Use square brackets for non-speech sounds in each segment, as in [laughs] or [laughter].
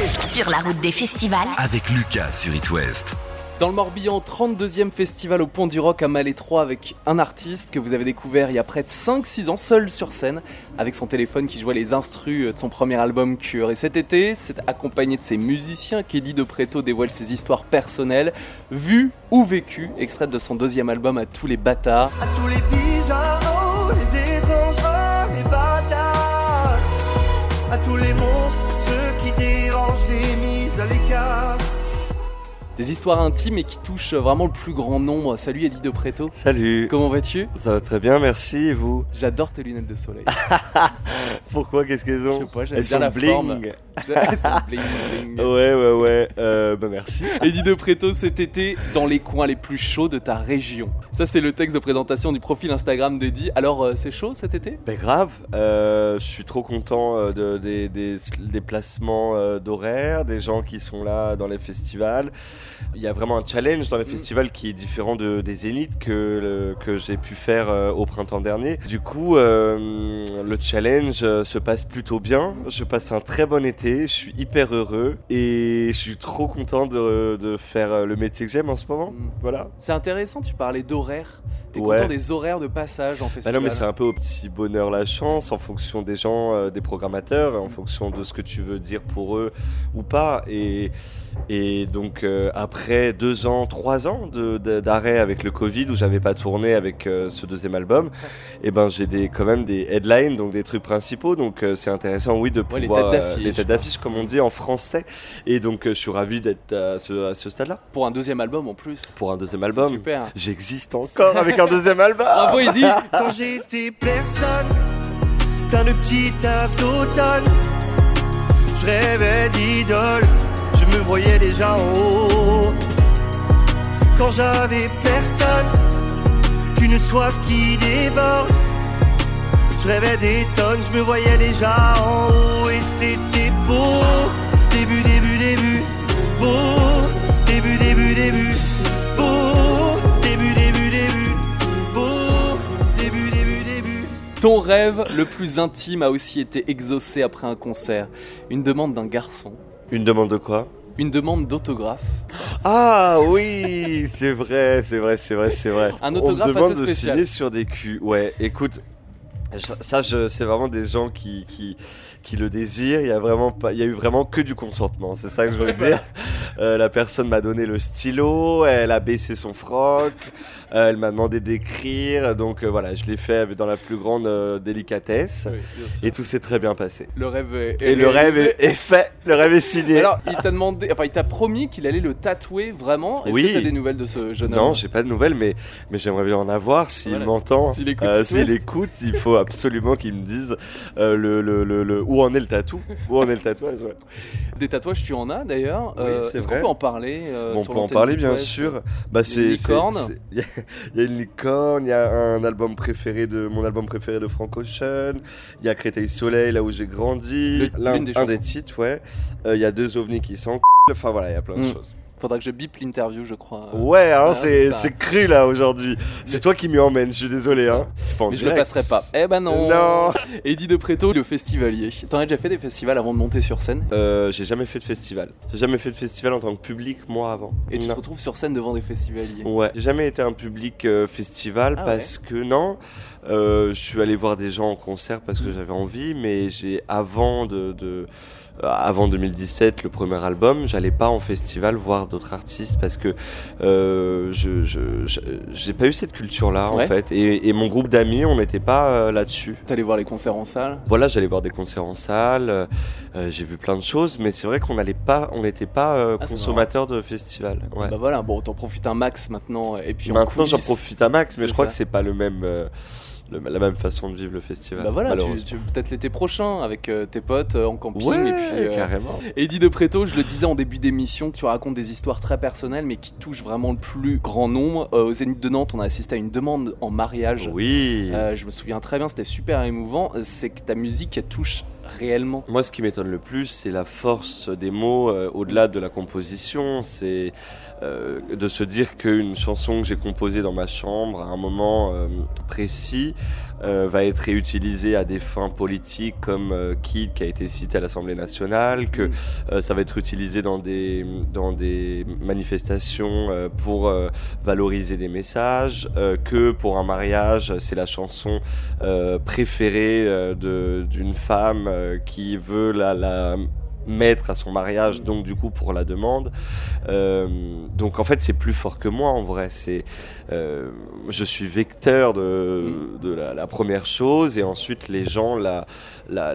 Sur la route des festivals. Avec Lucas sur It West. Dans le Morbihan, 32e festival au Pont du Rock à Malétroit avec un artiste que vous avez découvert il y a près de 5-6 ans, seul sur scène, avec son téléphone qui jouait les instrus de son premier album Cure. Et cet été, c'est accompagné de ses musiciens qu'Eddie De Preto dévoile ses histoires personnelles, vues ou vécues, extraites de son deuxième album à tous les bâtards. À tous les bizarres, les étranges, les bâtards. À tous les monstres, Des histoires intimes et qui touchent vraiment le plus grand nombre. Salut Eddie De Preto. Salut. Comment vas-tu? Ça va très bien, merci. Et vous? J'adore tes lunettes de soleil. [laughs] Pourquoi? Qu'est-ce qu'elles Je ont sais pas, j'aime bien sont la bling. forme. Elles sont bling, bling. [laughs] Ouais, ouais, ouais. Euh, bah merci. [laughs] Eddie De Preto cet été dans les coins les plus chauds de ta région. Ça c'est le texte de présentation du profil Instagram d'Eddie. Alors euh, c'est chaud cet été? Ben grave. Euh, je suis trop content de, des, des, des placements d'horaires, des gens qui sont là dans les festivals. Il y a vraiment un challenge dans les Mm. festivals qui est différent de, des zéniths que, le- que j'ai pu faire euh, au printemps dernier. Du coup, euh, le challenge euh, se passe plutôt bien. Je passe un très bon été. Je suis hyper heureux et je suis trop content de, de faire euh, le métier que j'aime en ce moment. Mm. Voilà. C'est intéressant, tu parlais d'horaires. T'es Ouais. content des horaires de passage en festival non, mais c'est un peu au petit bonheur la chance, en fonction des gens, euh, des programmateurs, en fonction de ce que tu veux dire pour eux ou pas. Et, et donc, euh, après deux ans, trois ans d'arrêt avec le Covid, où j'avais pas tourné avec euh, ce deuxième album, [laughs] et ben j'ai des, quand même des headlines, donc des trucs principaux. Donc, c'est intéressant, oui, de pouvoir. les têtes d'affiche, comme on dit en français. Et donc, je suis ravi d'être à ce, ce stade-là. Pour un deuxième album en plus. Pour un deuxième album, Super. j'existe encore avec un deuxième album. Bravo Quand j'étais personne, plein de petits tafs d'automne. Je rêvais d'idole, je me voyais déjà en haut. Quand j'avais personne, qu'une soif qui déborde. Je rêvais des tonnes, je me voyais déjà en haut et c'était beau. Début, début, début, beau. Début, début, début, Ton rêve le plus intime a aussi été exaucé après un concert. Une demande d'un garçon. Une demande de quoi? Une demande d'autographe. Ah oui, c'est vrai, c'est vrai, c'est vrai, c'est vrai. Un autographe On me demande assez de spécial. signer sur des culs. Ouais, écoute, ça, ça, je, c'est vraiment des gens qui, qui, qui le désirent. Il y a vraiment pas, il y a eu vraiment que du consentement. C'est ça que je veux [laughs] dire. Euh, la personne m'a donné le stylo, elle a baissé son froc, euh, elle m'a demandé d'écrire. Donc euh, voilà, je l'ai fait dans la plus grande délicatesse. Oui. Et tout s'est très bien passé. Le rêve est, Et le rêve est, est fait, le rêve est signé. Alors, il t'a demandé, enfin, il t'a promis qu'il allait le tatouer vraiment. Est-ce Oui. que t'as des nouvelles de ce jeune homme Non, j'ai pas de nouvelles, mais, mais j'aimerais bien en avoir. S'il Voilà. m'entend, S'il écoute s'il écoute, il faut absolument qu'il me dise le, le, le, le- où en est le tatou? Où en est le tatouage, ouais. Des tatouages, tu en as d'ailleurs. Oui, qu'on peut en parler euh, Bon, on peut en parler, bien West sûr. Bah, Il y a une c'est, Il y, a- il y a une licorne, il y a un album préféré de mon album préféré de Frank Ocean. Il y a Créteil Soleil, là où j'ai grandi. Le- L'un- des un des titres, ouais. Euh, Il y a deux ovnis qui sont. Enfin voilà, il y a plein de Mm. choses. Faudra que je bip l'interview, je crois. Ouais, hein, ah, c'est, cru là aujourd'hui. C'est toi qui m'y emmène, je suis désolé. Hein. C'est pas en Mais je le direct. passerai pas. Eh ben non. Non. [laughs] Eddie De Preto, le festivalier. T'en as déjà fait des festivals avant de monter sur scène? Euh, j'ai jamais fait de festival. J'ai jamais fait de festival en tant que public, moi, avant. Et tu te retrouves sur scène devant des festivaliers? Ouais, j'ai jamais été un public euh, festival Ah parce que non. Euh, je suis allé voir des gens en concert parce que j'avais envie, mais j'ai avant de, de- euh, avant 2017, le premier album, j'allais pas en festival voir d'autres artistes parce que euh, je je- je- j'ai pas eu cette culture-là Ouais. en fait. Et, et mon groupe d'amis, on n'était pas euh, là-dessus. Allé voir les concerts en salle? Voilà, j'allais voir des concerts en salle, euh, euh, j'ai vu plein de choses, mais c'est vrai qu'on n'allait pas, on n'était pas euh, Ah, consommateur de festival. Ouais. Bah voilà, bon, t'en profites un max maintenant. Et puis en Maintenant, j'en profite à max, mais C'est je crois ça. que c'est pas le même, euh, le- la même façon de vivre le festival. Bah voilà, tu, tu- peut-être l'été prochain avec euh, tes potes euh, en camping. Ouais, et puis, euh, carrément. Eddie De Preto, je le disais en début d'émission, tu racontes des histoires très personnelles mais qui touchent vraiment le plus grand nombre. Au Zénith de Nantes, on a assisté à une demande en mariage. Oui. Je me souviens très bien, c'était super émouvant. C'est que ta musique elle touche réellement Moi, ce qui m'étonne le plus, c'est la force des mots euh, au-delà de la composition. C'est euh, de se dire qu'une chanson que j'ai composée dans ma chambre à un moment euh, précis va être réutilisée à des fins politiques comme Kid qui a été cité à l'Assemblée nationale, que ça va être utilisé dans des, dans des manifestations pour valoriser des messages, que pour un mariage, c'est la chanson préférée d'une femme euh, qui veut la, mettre à son mariage, donc du coup pour la demande. Euh, donc en fait c'est plus fort que moi en vrai. C'est euh, je suis vecteur de, la, la première chose et ensuite les gens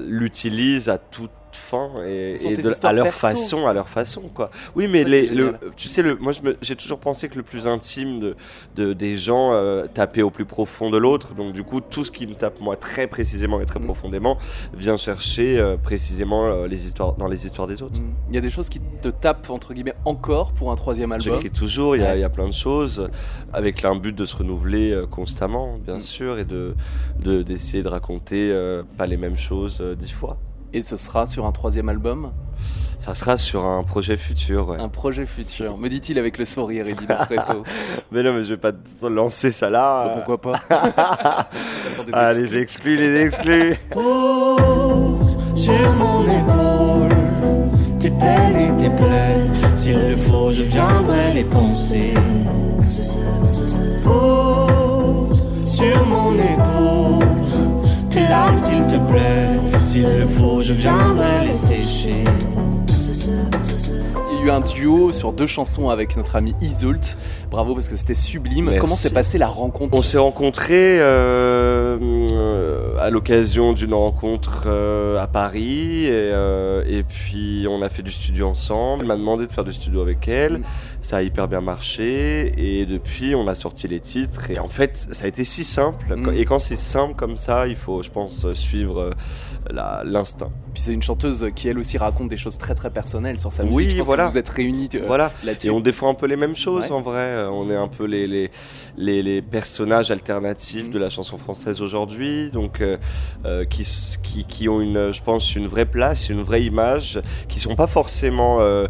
l'utilisent à toute fin et, de- à leur perso. façon, à leur façon quoi. Oui mais les, le, tu sais le, moi j'ai toujours pensé que le plus intime de, de des gens euh, tapait au plus profond de l'autre. Donc du coup tout ce qui me tape moi très précisément et très Mm. profondément vient chercher euh, précisément euh, les histoires dans les histoires des autres. Mm. Il y a des choses qui te tapent, entre guillemets, encore pour un troisième album. J'écris toujours, il y, a- Ouais. il y a plein de choses, avec un but de se renouveler constamment, bien Mm. sûr, et de de- d'essayer de, raconter pas les mêmes choses dix fois. Et ce sera sur un troisième album, Ça sera sur un projet futur, ouais. un projet futur. Me dit-il avec le sourire, Eddie De Preto. Mais non, mais je vais pas te lancer ça là. Bah, pourquoi pas [laughs] Ah, les exclus. exclus, [laughs] les exclus. Pose sur mon épaule tes peines et tes plaies. S'il le faut, je viendrai les penser. Pose sur mon épaule tes larmes, s'il te plaît. S'il le faut, je viendrai les sécher. Il y a eu un duo sur deux chansons avec notre ami Isolt. Bravo parce que c'était sublime. Merci. Comment s'est passée la rencontre? On s'est rencontrés euh, euh, à l'occasion d'une rencontre euh, à Paris et, euh, et puis on a fait du studio ensemble. Elle m'a demandé de faire du studio avec elle. Mm. Ça a hyper bien marché et depuis on a sorti les titres et en fait ça a été si simple. Mm. Et quand c'est simple comme ça, il faut je pense suivre l'instinct. Puis c'est une chanteuse qui elle aussi raconte des choses très très personnelles sur sa musique. Oui, Je pense voilà. que vous êtes réunis euh, Voilà. là-dessus. Et on défend un peu les mêmes choses Ouais. en vrai. Euh, On est un peu les, les, les, les personnages alternatifs Mhm. de la chanson française aujourd'hui, donc euh, qui, s- qui, qui ont une, je pense, une vraie place, une vraie image, qui sont pas forcément euh,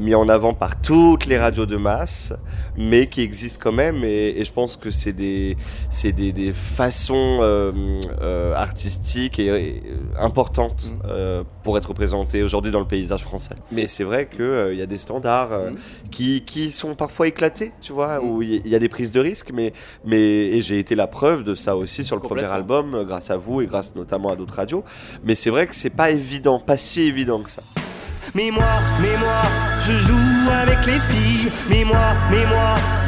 mis en avant par toutes les radios de masse, mais qui existent quand même. Et, et je pense que c'est des, c'est des, des façons artistiques et, et, importantes euh, pour être représentées aujourd'hui dans le paysage français. Mais c'est vrai qu'il y a des standards. euh, Mhm. qui, qui sont parfois éclatés, tu vois, Mm. où il y, y a des prises de risques, mais, mais et j'ai été la preuve de ça aussi sur le premier album, euh, grâce à vous et grâce notamment à d'autres radios. Mais c'est vrai que c'est pas évident, pas si évident que ça. Mais moi, mais moi, je joue avec les filles. Mais moi, mais moi,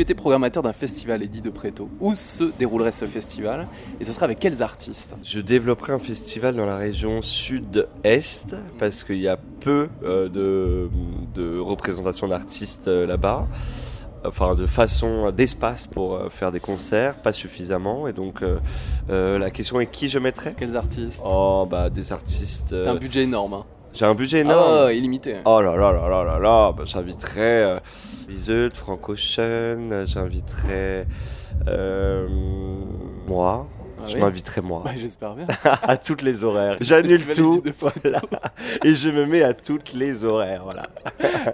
Tu étais programmateur d'un festival, Eddie De Preto, où se déroulerait ce festival Et ce serait avec quels artistes? Je développerai un festival dans la région sud-est parce qu'il y a peu euh, de, de représentation d'artistes euh, là-bas. Enfin, de façon d'espace pour euh, faire des concerts, pas suffisamment. Et donc, euh, euh, la question est qui je mettrais? Quels artistes? Oh, bah, des artistes. euh, un budget énorme. Hein. J'ai un budget énorme. Ah, illimité. Oh là là là là là là, bah, j'inviterais euh, Iseult, Frank Ocean, euh, j'inviterais euh, moi, Ah je oui m'inviterais moi Ouais, J'espère bien. [laughs] à toutes les horaires. J'annule tout voilà. [laughs] et je me mets à toutes les horaires, voilà.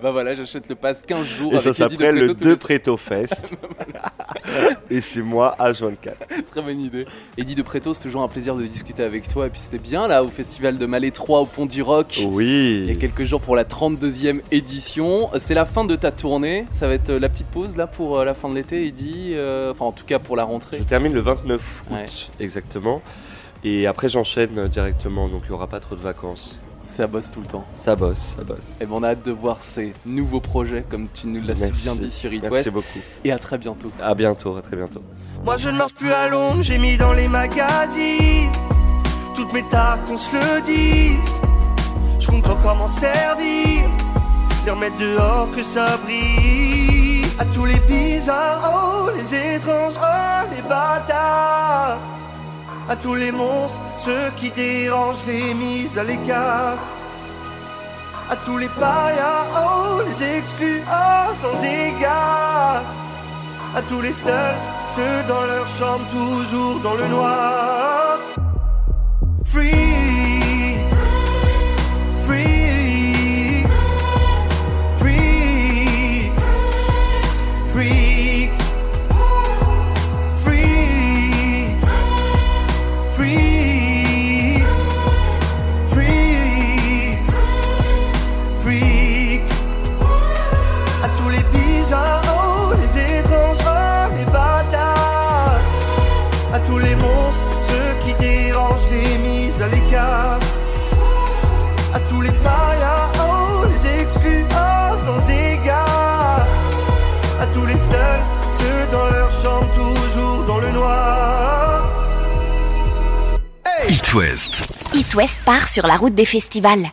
bah voilà, j'achète le pass 15 jours Et avec ça s'appelle le Preto tous De les- Preto Fest. [laughs] [laughs] et c'est moi à 24. [laughs] Très bonne idée. Eddie De Preto, c'est toujours un plaisir de discuter avec toi. Et puis c'était bien là au festival de Malais 3 au Pont du Roc. Il y a Oui. quelques jours pour la 32e édition. C'est la fin de ta tournée. Ça va être euh, la petite pause là pour euh, la fin de l'été, Eddie. Euh, Enfin, en tout cas pour la rentrée. Je termine le 29 août, Ouais. exactement. Et après j'enchaîne directement, donc il n'y aura pas trop de vacances. Ça bosse tout le temps. Ça bosse, ça bosse. Et ben on a hâte de voir ces nouveaux projets, comme tu nous l'as si bien dit sur It Merci West. beaucoup. Et à très bientôt. À bientôt, à très bientôt. Moi je ne marche plus à l'ombre, j'ai mis dans les magazines Toutes mes tares qu'on se le dise Je compte encore m'en servir Les remettre dehors que ça brille À tous les bizarres, oh, les étranges, oh, les bâtards. À tous les monstres, ceux qui dérangent les mises à l'écart. À tous les parias, oh, les exclus, oh, sans égard. À tous les seuls, ceux dans leur chambre, toujours dans le noir. Free. À l'écart à tous les parias, oh, les exclus, oh, sans égard. À tous les seuls, ceux dans leur chambre, toujours dans le noir. It West. It West part sur la route des festivals.